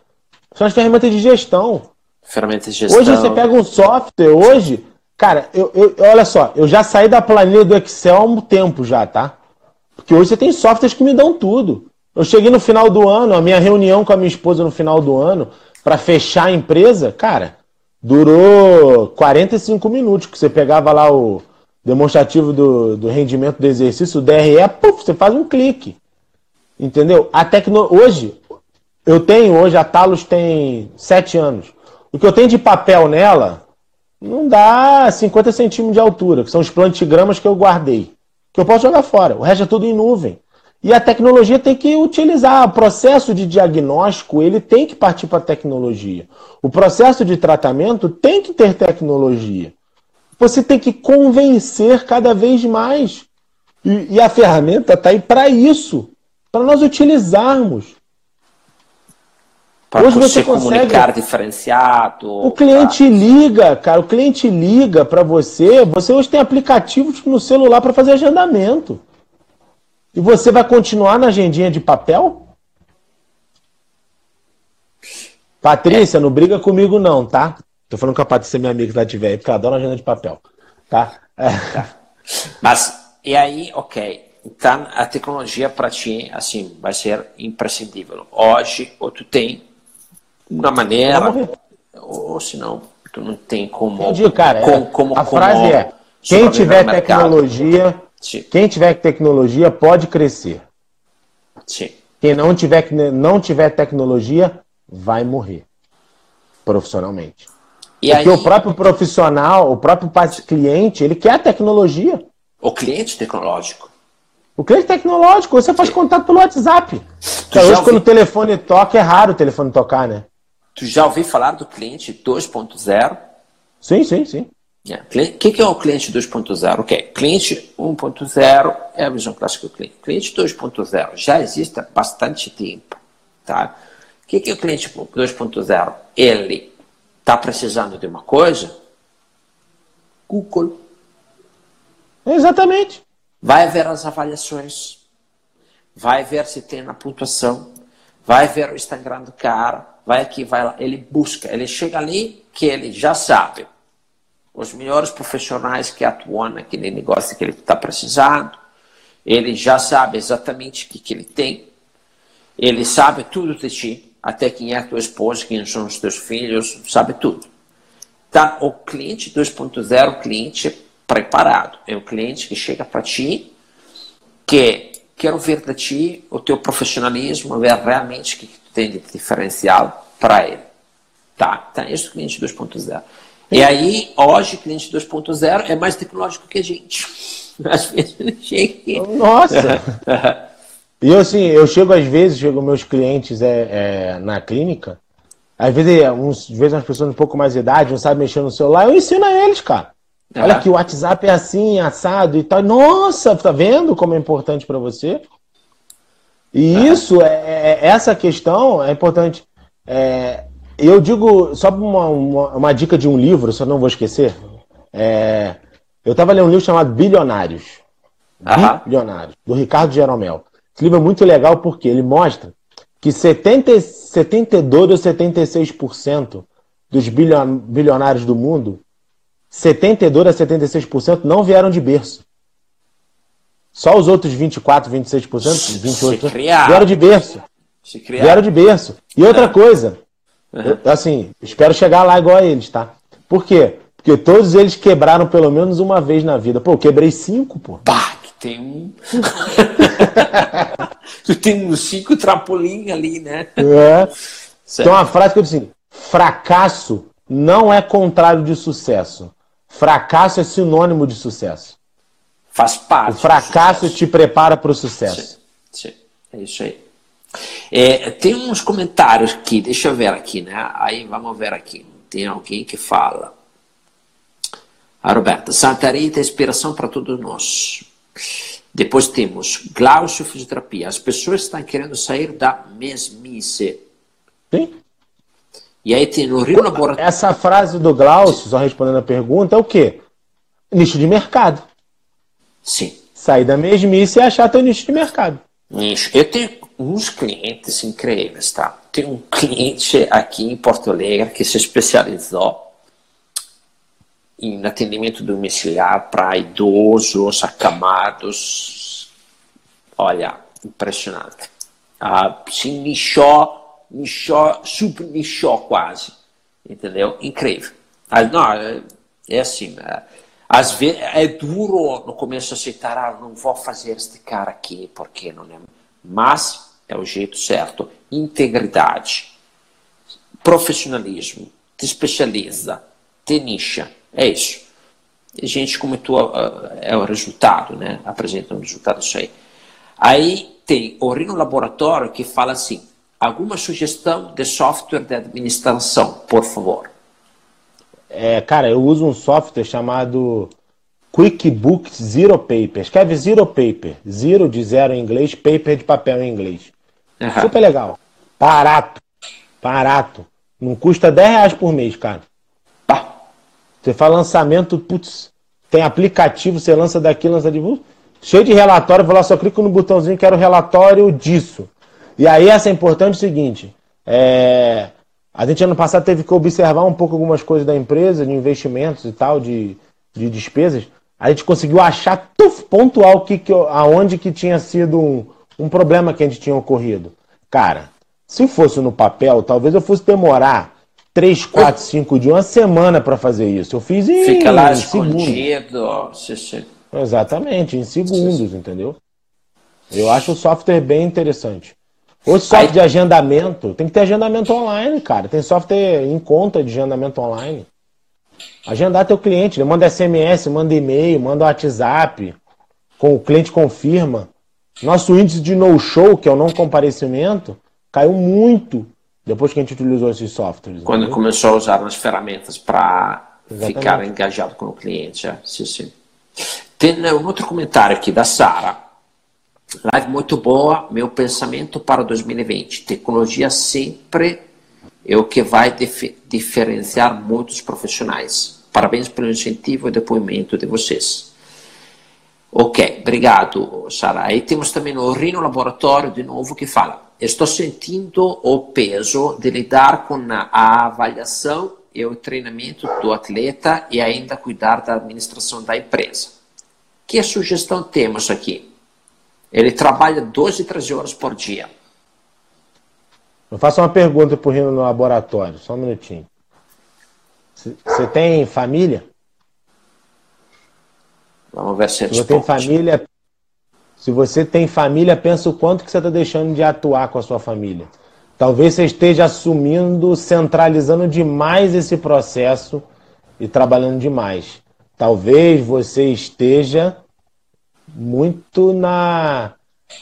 são as ferramentas de gestão. Ferramentas de gestão. Hoje você pega um software, hoje, cara, eu, eu, olha só, eu já saí da planilha do Excel há um tempo já, tá? Porque hoje você tem softwares que me dão tudo. Eu cheguei no final do ano, a minha reunião com a minha esposa no final do ano, para fechar a empresa, cara, durou 45 minutos, que você pegava lá o demonstrativo do, do rendimento do exercício, o DRE, puf, você faz um clique. Entendeu? A tecno... Hoje, eu tenho, hoje a Talos tem 7 anos. O que eu tenho de papel nela não dá 50 centímetros de altura, que são os plantigramas que eu guardei. Que eu posso jogar fora. O resto é tudo em nuvem. E a tecnologia tem que utilizar o processo de diagnóstico, ele tem que partir para a tecnologia. O processo de tratamento tem que ter tecnologia. Você tem que convencer cada vez mais. E, e a ferramenta está aí para isso, para nós utilizarmos. Para você, você comunicar diferenciado. O cliente pra... liga, cara, o cliente liga para você. Você hoje tem aplicativos no celular para fazer agendamento. E você vai continuar na agendinha de papel? Patrícia, é. não briga comigo não, tá? Tô falando com a Patrícia, minha amiga que lá tiver aí, porque eu adoro agenda de papel. Tá? É. tá. Mas, e aí, ok. Então, a tecnologia para ti, assim, vai ser imprescindível. Hoje, ou tu tem uma maneira, ou se não, tu não tem como. Entendi, cara. Como, é, como, a como frase é: quem tiver tecnologia, Sim. quem tiver tecnologia pode crescer. Sim. Quem não tiver, não tiver tecnologia vai morrer profissionalmente. E Porque aí... o próprio profissional, o próprio cliente, ele quer a tecnologia. O cliente tecnológico. O cliente tecnológico, você faz contato pelo WhatsApp. Então, hoje, ouvi... quando o telefone toca, é raro o telefone tocar, né? Tu já ouviu falar do cliente 2.0? Sim, sim, sim. O yeah. que, que é o cliente 2.0? Ok, cliente 1.0 é a visão clássica do cliente. Cliente 2.0 já existe há bastante tempo. Tá? O que, que é o cliente 2.0? Ele está precisando de uma coisa? Google. Exatamente. Vai ver as avaliações, vai ver se tem na pontuação, vai ver o Instagram do cara, vai aqui, vai lá, ele busca, ele chega ali que ele já sabe. Os melhores profissionais que atuam naquele negócio que ele está precisando, ele já sabe exatamente o que, que ele tem, ele sabe tudo de ti, até quem é tua esposa, quem são os teus filhos, sabe tudo. Então, o cliente 2.0, o cliente preparado, é o cliente que chega para ti, que quero ver de ti o teu profissionalismo, ver realmente o que tu tem de diferencial para ele. Tá, então esse é o cliente 2.0. E aí, hoje, cliente 2.0 é mais tecnológico que a gente. Às vezes ele chega. Nossa! e eu, assim, eu chego às vezes, chego meus clientes é, é, na clínica, às vezes, uns, às vezes umas pessoas de um pouco mais de idade não sabem mexer no celular, eu ensino a eles, cara. Olha que o WhatsApp é assim, assado e tal. Nossa, tá vendo como é importante para você? E isso, é, é, é, essa questão é importante. É, eu digo, só uma, uma, uma, dica de um livro, só não vou esquecer. É, eu estava lendo um livro chamado Bilionários. Bilionários, do Ricardo Jeromel. Esse livro é muito legal porque ele mostra que 70, 72 ou 76% dos bilionários do mundo 72 a 76% não vieram de berço. Só os outros 24, 26%, 28% vieram de berço. Vieram de berço. E outra é. coisa, uhum. assim, espero chegar lá igual a eles, tá? Por quê? Porque todos eles quebraram pelo menos uma vez na vida. Pô, eu quebrei cinco, pô. Pá, tu tem um. tu tem uns cinco trampolim ali, né? É. Tem uma frase que eu disse assim: fracasso não é contrário de sucesso. Fracasso é sinônimo de sucesso. Faz parte. O fracasso te prepara para o sucesso. Sim, sim, é isso aí. É, tem uns comentários aqui, deixa eu ver aqui, né? Aí vamos ver aqui. Tem alguém que fala. A Roberta, Santa Rita é inspiração para todos nós. Depois temos Glaucio Fisioterapia. As pessoas estão querendo sair da mesmice. Sim. E aí tem no Rio Laboratório. Essa frase do Glaucio, só respondendo a pergunta, é o quê? Nicho de mercado. Sim. Sair da mesmice e achar teu nicho de mercado. Nicho. Eu tenho uns clientes incríveis, tá? Tem um cliente aqui em Porto Alegre que se especializou em atendimento domiciliar para idosos, acamados. Olha, impressionante. Ah, se nichou nichou, super nichou quase. Entendeu? Incrível. Não, é, é assim, é, às vezes é duro no começo aceitar, ah, não vou fazer este cara aqui, porque não é. Mas é o jeito certo. Integridade, profissionalismo, te especializa, te nicha. É isso. Gente como tu é o resultado, né? Apresenta um resultado isso aí. Aí tem o Rino Laboratório que fala assim: Alguma sugestão de software de administração, por favor? É, cara, eu uso um software chamado QuickBooks Zero Paper. Escreve Zero Paper. Zero de zero em inglês, paper de papel em inglês. Uhum. Super legal. Barato. Barato. Não custa 10 reais por mês, cara. Pá. Você faz lançamento, putz, tem aplicativo, você lança daqui, lança de. Cheio de relatório, vou lá, só clico no botãozinho, quero relatório disso. E aí essa é importante o seguinte. É, a gente ano passado teve que observar um pouco algumas coisas da empresa, de investimentos e tal, de, de despesas. A gente conseguiu achar tuf, pontual que, que, aonde que tinha sido um, um problema que a gente tinha ocorrido. Cara, se fosse no papel, talvez eu fosse demorar 3, 4, 5 dias, uma semana para fazer isso. Eu fiz em Fica lá em escondido. Exatamente, em segundos, entendeu? Eu acho o software bem interessante. O software Aí... de agendamento, tem que ter agendamento online, cara. Tem software em conta de agendamento online. Agendar teu cliente, ele manda SMS, manda e-mail, manda WhatsApp, com o cliente confirma. Nosso índice de no-show, que é o não comparecimento, caiu muito depois que a gente utilizou esses softwares. Quando entendeu? começou a usar as ferramentas para ficar engajado com o cliente. É. Sim, sim. Tem né, um outro comentário aqui da Sara. Live muito boa, meu pensamento para 2020. Tecnologia sempre é o que vai dif diferenciar muitos profissionais. Parabéns pelo incentivo e depoimento de vocês. Ok, obrigado, Sara. Aí temos também o Rino Laboratório, de novo, que fala: Estou sentindo o peso de lidar com a avaliação e o treinamento do atleta e ainda cuidar da administração da empresa. Que sugestão temos aqui? Ele trabalha 12, 13 horas por dia. Eu faço uma pergunta para o Rino no laboratório, só um minutinho. Você tem família? Vamos ver se Você tem família? Se você tem família, pensa o quanto que você está deixando de atuar com a sua família. Talvez você esteja assumindo, centralizando demais esse processo e trabalhando demais. Talvez você esteja muito na.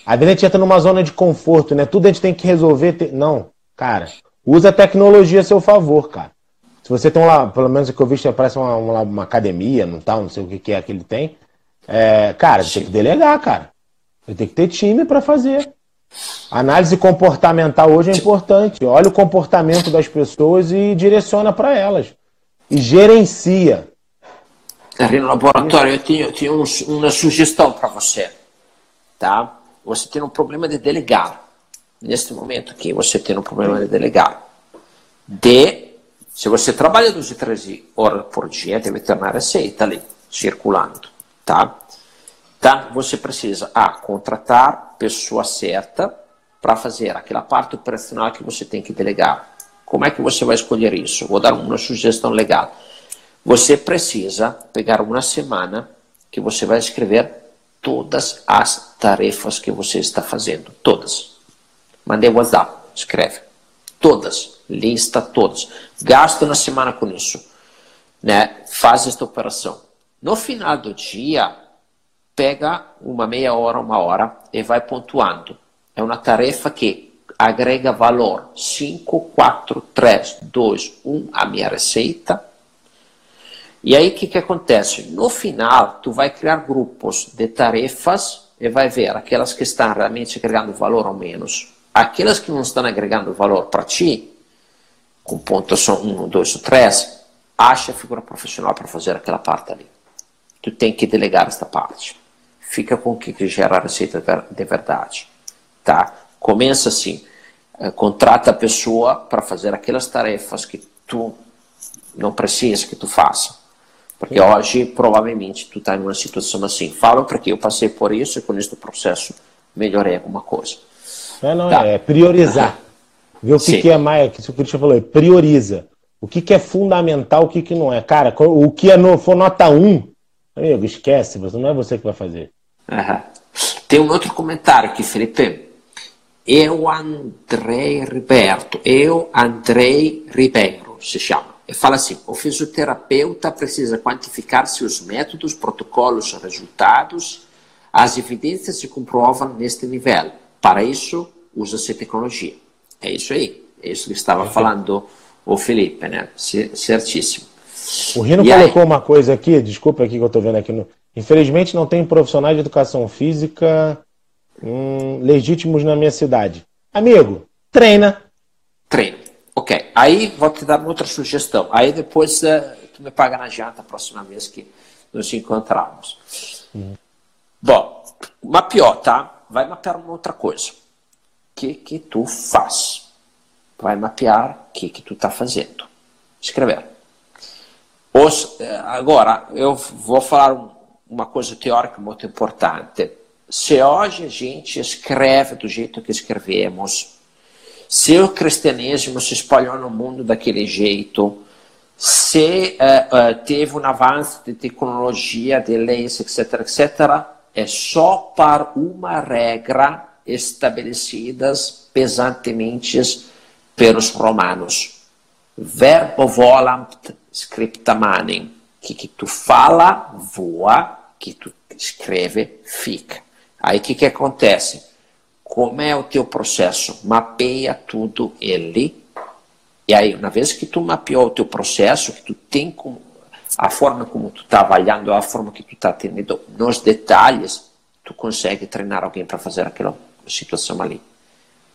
A gente entra numa zona de conforto, né? Tudo a gente tem que resolver. Não, cara. Usa a tecnologia a seu favor, cara. Se você tem lá, pelo menos o que eu vi, parece uma, uma, uma, academia, não tal, não sei o que, que é que ele tem. É, cara, você tem que delegar, cara. Você tem que ter time para fazer. análise comportamental hoje é importante. Olha o comportamento das pessoas e direciona para elas. E gerencia. Ali no laboratório, eu tenho, tenho uma sugestão para você. Tá? Você tem um problema de delegar. Neste momento aqui, você tem um problema de delegar. De, se você trabalha 12, 13 horas por dia, deve ter uma receita ali, circulando. Tá? Então, você precisa, A, contratar pessoa certa para fazer aquela parte operacional que você tem que delegar. Como é que você vai escolher isso? Vou dar uma sugestão legal você precisa pegar uma semana que você vai escrever todas as tarefas que você está fazendo. Todas. Mandei WhatsApp, escreve. Todas. Lista todas. Gasta uma semana com isso. Né? Faz esta operação. No final do dia, pega uma meia hora, uma hora e vai pontuando. É uma tarefa que agrega valor. 5, 4, 3, 2, 1, a minha receita e aí o que, que acontece? No final, tu vai criar grupos de tarefas e vai ver aquelas que estão realmente agregando valor ou menos. Aquelas que não estão agregando valor para ti, com ponto só um, dois ou três, acha a figura profissional para fazer aquela parte ali. Tu tem que delegar esta parte. Fica com o que gera a receita de verdade. Tá? Começa assim, eh, contrata a pessoa para fazer aquelas tarefas que tu não precisa que tu faça porque hoje, provavelmente, tu está em uma situação assim. Fala porque eu passei por isso e com este processo melhorei alguma coisa. É, não, tá. é priorizar. Ver o que, que é mais, que o Christian falou, é prioriza. O que, que é fundamental, o que, que não é. Cara, o que é no, for nota 1, amigo, esquece, não é você que vai fazer. Uhum. Tem um outro comentário aqui, Felipe. Eu, Andrei Riberto, eu, Andrei Ribeiro, se chama fala assim: o fisioterapeuta precisa quantificar seus métodos, protocolos, resultados. As evidências se comprovam neste nível. Para isso, usa-se tecnologia. É isso aí. É isso que estava falando o Felipe, né? Certíssimo. O Rino e colocou aí... uma coisa aqui, desculpa aqui que eu estou vendo aqui no. Infelizmente não tem profissionais de educação física hum, legítimos na minha cidade. Amigo, treina. Treina. Aí vou te dar outra sugestão. Aí depois uh, tu me paga na janta a próxima vez que nos encontrarmos. Bom, mapeou, tá? Vai mapear uma outra coisa. O que que tu faz? Vai mapear o que que tu está fazendo. Escrever. Os, eh, agora, eu vou falar uma coisa teórica muito importante. Se hoje a gente escreve do jeito que escrevemos, se o cristianismo se espalhou no mundo daquele jeito, se uh, uh, teve um avanço de tecnologia, de leis, etc., etc., é só para uma regra estabelecidas pesantemente pelos romanos. Verbo volant scripta manem. Que que tu fala, voa, que tu escreve, fica. Aí o que, que acontece? Como é o teu processo? Mapeia tudo ele. E aí, uma vez que tu mapeou o teu processo, que tu tem como, a forma como tu está avaliando, a forma que tu está atendendo nos detalhes, tu consegue treinar alguém para fazer aquela situação ali.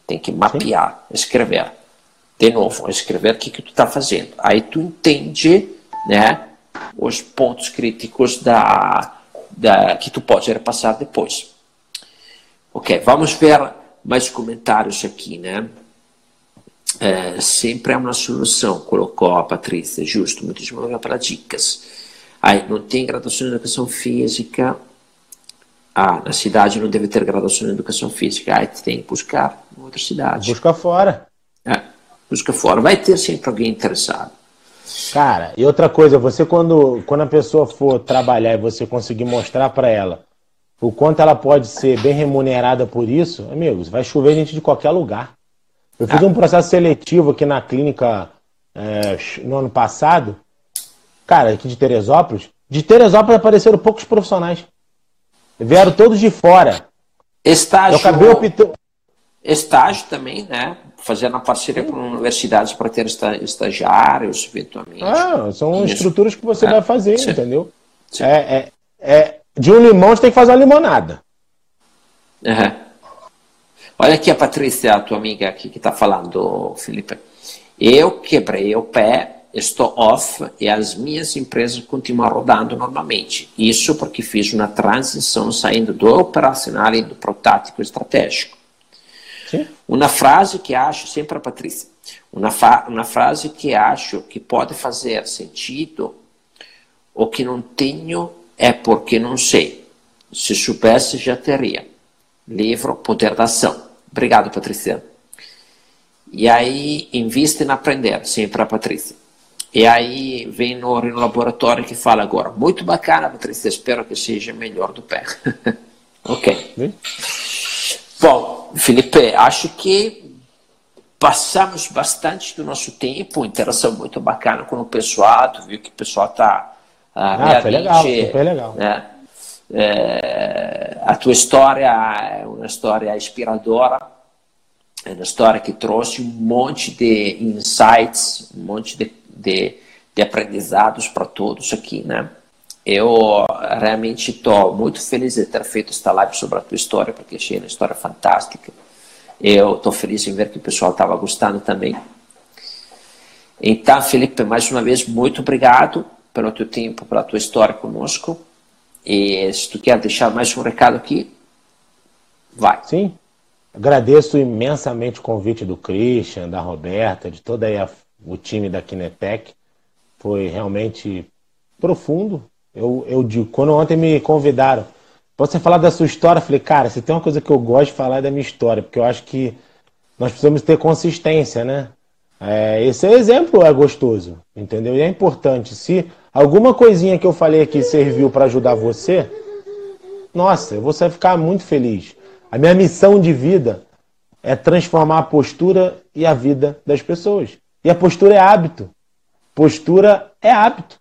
Tem que mapear, Sim. escrever. De novo, escrever o que, que tu está fazendo. Aí tu entende né, os pontos críticos da, da, que tu pode repassar depois. Ok, vamos ver mais comentários aqui, né? É, sempre é uma solução, colocou a Patrícia, justo, muitíssimo obrigado para dicas. Aí, não tem graduação em educação física. Ah, na cidade não deve ter graduação em educação física. Aí tem que buscar em outra cidade. Busca fora. É, busca fora. Vai ter sempre alguém interessado. Cara, e outra coisa, você quando, quando a pessoa for trabalhar e você conseguir mostrar para ela o quanto ela pode ser bem remunerada por isso, amigos, vai chover gente de qualquer lugar. Eu fiz ah. um processo seletivo aqui na clínica é, no ano passado, cara, aqui de Teresópolis. De Teresópolis apareceram poucos profissionais. Vieram todos de fora. Estágio. Eu acabei optando. Estágio também, né? Fazendo a parceria Sim. com universidades para ter estagiários, eventualmente. Ah, são Isso. estruturas que você é. vai fazer, Sim. entendeu? Sim. É, é, é, de um limão você tem que fazer uma limonada. Uhum. Olha aqui a Patrícia, a tua amiga aqui que está falando, Felipe. Eu quebrei o pé, estou off e as minhas empresas continuam rodando normalmente. Isso porque fiz uma transição saindo do operacional e do protático estratégico. Sim. Uma frase que acho, sempre a Patrícia, uma, uma frase que acho que pode fazer sentido, o que não tenho é porque não sei. Se soubesse, já teria. Livro Poder da Ação. Obrigado, Patrícia. E aí, investe em aprender, sempre a Patrícia. E aí, vem no, laboratório que fala agora, muito bacana, Patrícia, espero que seja melhor do pé. ok. Bom, Felipe, acho que passamos bastante do nosso tempo, interação muito bacana com o pessoal, tu viu que o pessoal está ah. Foi legal, foi legal. Né, é, a tua história é uma história inspiradora, é uma história que trouxe um monte de insights, um monte de, de, de aprendizados para todos aqui, né? Eu realmente estou muito feliz de ter feito esta live sobre a tua história, porque achei uma história fantástica. Eu estou feliz em ver que o pessoal estava gostando também. Então, Felipe, mais uma vez, muito obrigado pelo teu tempo, pela tua história conosco. E se tu quer deixar mais um recado aqui, vai. Sim. Agradeço imensamente o convite do Christian, da Roberta, de todo a, o time da Kinetec. Foi realmente profundo. Eu, eu digo, quando ontem me convidaram, você falar da sua história, eu falei, cara, se tem uma coisa que eu gosto de falar é da minha história, porque eu acho que nós precisamos ter consistência, né? É, esse exemplo é gostoso, entendeu? E é importante. Se alguma coisinha que eu falei aqui serviu para ajudar você, nossa, você vai ficar muito feliz. A minha missão de vida é transformar a postura e a vida das pessoas. E a postura é hábito. Postura é hábito.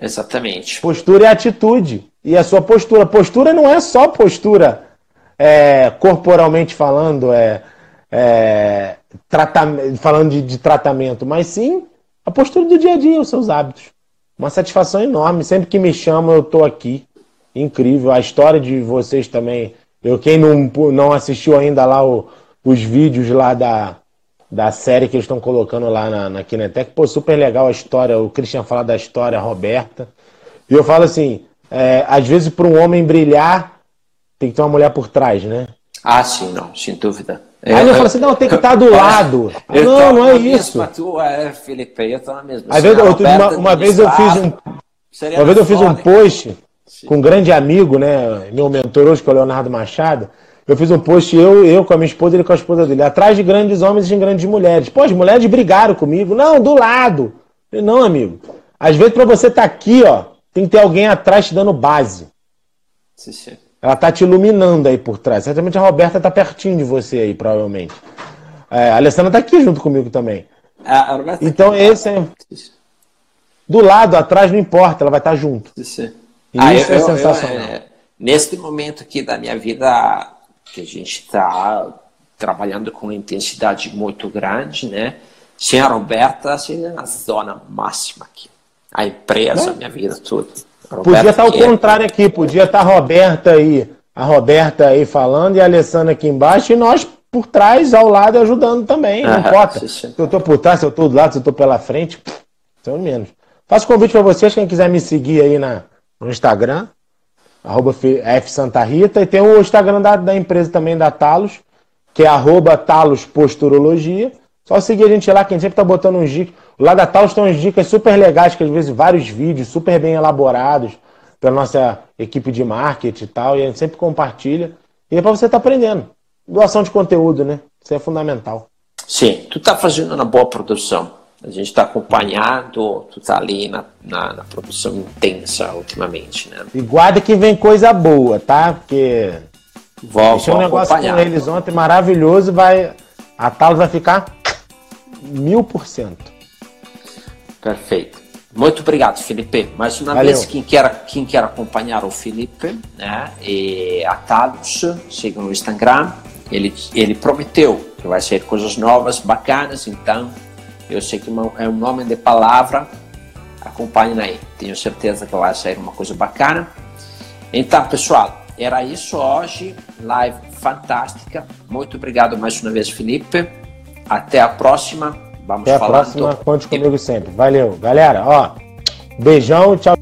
Exatamente. Postura é atitude. E a sua postura. Postura não é só postura é, corporalmente falando, é, é, falando de, de tratamento, mas sim a postura do dia a dia, os seus hábitos. Uma satisfação enorme. Sempre que me chamam, eu estou aqui. incrível. A história de vocês também. Eu, quem não, não assistiu ainda lá o, os vídeos lá da, da série que eles estão colocando lá na, na Kinetec, pô, super legal a história. O Christian fala da história, a Roberta. E eu falo assim: é, às vezes, para um homem brilhar, tem que ter uma mulher por trás, né? Ah, sim, não, sem dúvida. Aí eu, eu falo assim, não, tem que estar do lado. Eu não, não é isso. Tu, é, Felipe, eu na mesma. Às vezes, uma, uma vez eu fiz um, uma vez eu fiz um post com um grande amigo, né, meu mentor hoje, que é o Leonardo Machado. Eu fiz um post, eu, eu com a minha esposa, ele com a esposa dele, atrás de grandes homens e de grandes mulheres. Pô, as mulheres brigaram comigo. Não, do lado. Eu, não, amigo. Às vezes, para você estar tá aqui, ó, tem que ter alguém atrás te dando base. Sim, sim. Ela tá te iluminando aí por trás. Certamente a Roberta tá pertinho de você aí, provavelmente. É, a Alessandra tá aqui junto comigo também. A, Roberta tá então esse é. Do lado, atrás, não importa, ela vai estar tá junto. E ah, isso eu, é sensacional. Eu, é, neste momento aqui da minha vida, que a gente está trabalhando com intensidade muito grande, né? Sem a Roberta, seria na zona máxima aqui. A empresa, é. a minha vida, tudo. Podia estar tá o contrário aqui, podia estar tá a Roberta aí, a Roberta aí falando e a Alessandra aqui embaixo e nós por trás, ao lado, ajudando também. Não importa. Se eu estou por trás, se eu estou do lado, se eu estou pela frente, são menos. Faço convite para vocês, quem quiser me seguir aí na, no Instagram, arroba F Santa Rita, e tem o Instagram da, da empresa também, da Talos, que é arroba Talos Posturologia. Só seguir a gente lá, quem sempre está botando uns dicas. Lá da Talos tem umas dicas super legais, que às vezes vários vídeos super bem elaborados pela nossa equipe de marketing e tal, e a gente sempre compartilha. E é para você estar tá aprendendo. Doação de conteúdo, né? Isso é fundamental. Sim, tu está fazendo uma boa produção. A gente está acompanhado, tu está ali na, na, na, produção intensa ultimamente, né? E guarda que vem coisa boa, tá? Porque vou, Deixei um negócio com eles ontem maravilhoso, vai a Talos vai ficar mil por cento. Perfeito. Muito obrigado, Felipe. Mais uma Valeu. vez, quem quer, quem quer acompanhar o Felipe, né, é a Talos, siga no Instagram. Ele, ele prometeu que vai ser coisas novas, bacanas, então eu sei que é um nome de palavra. Acompanhem aí, tenho certeza que vai sair uma coisa bacana. Então, pessoal, era isso hoje. Live fantástica. Muito obrigado mais uma vez, Felipe. Até a próxima. Vamos Até a próxima. Conte comigo sempre. Valeu. Galera, ó. Beijão. Tchau.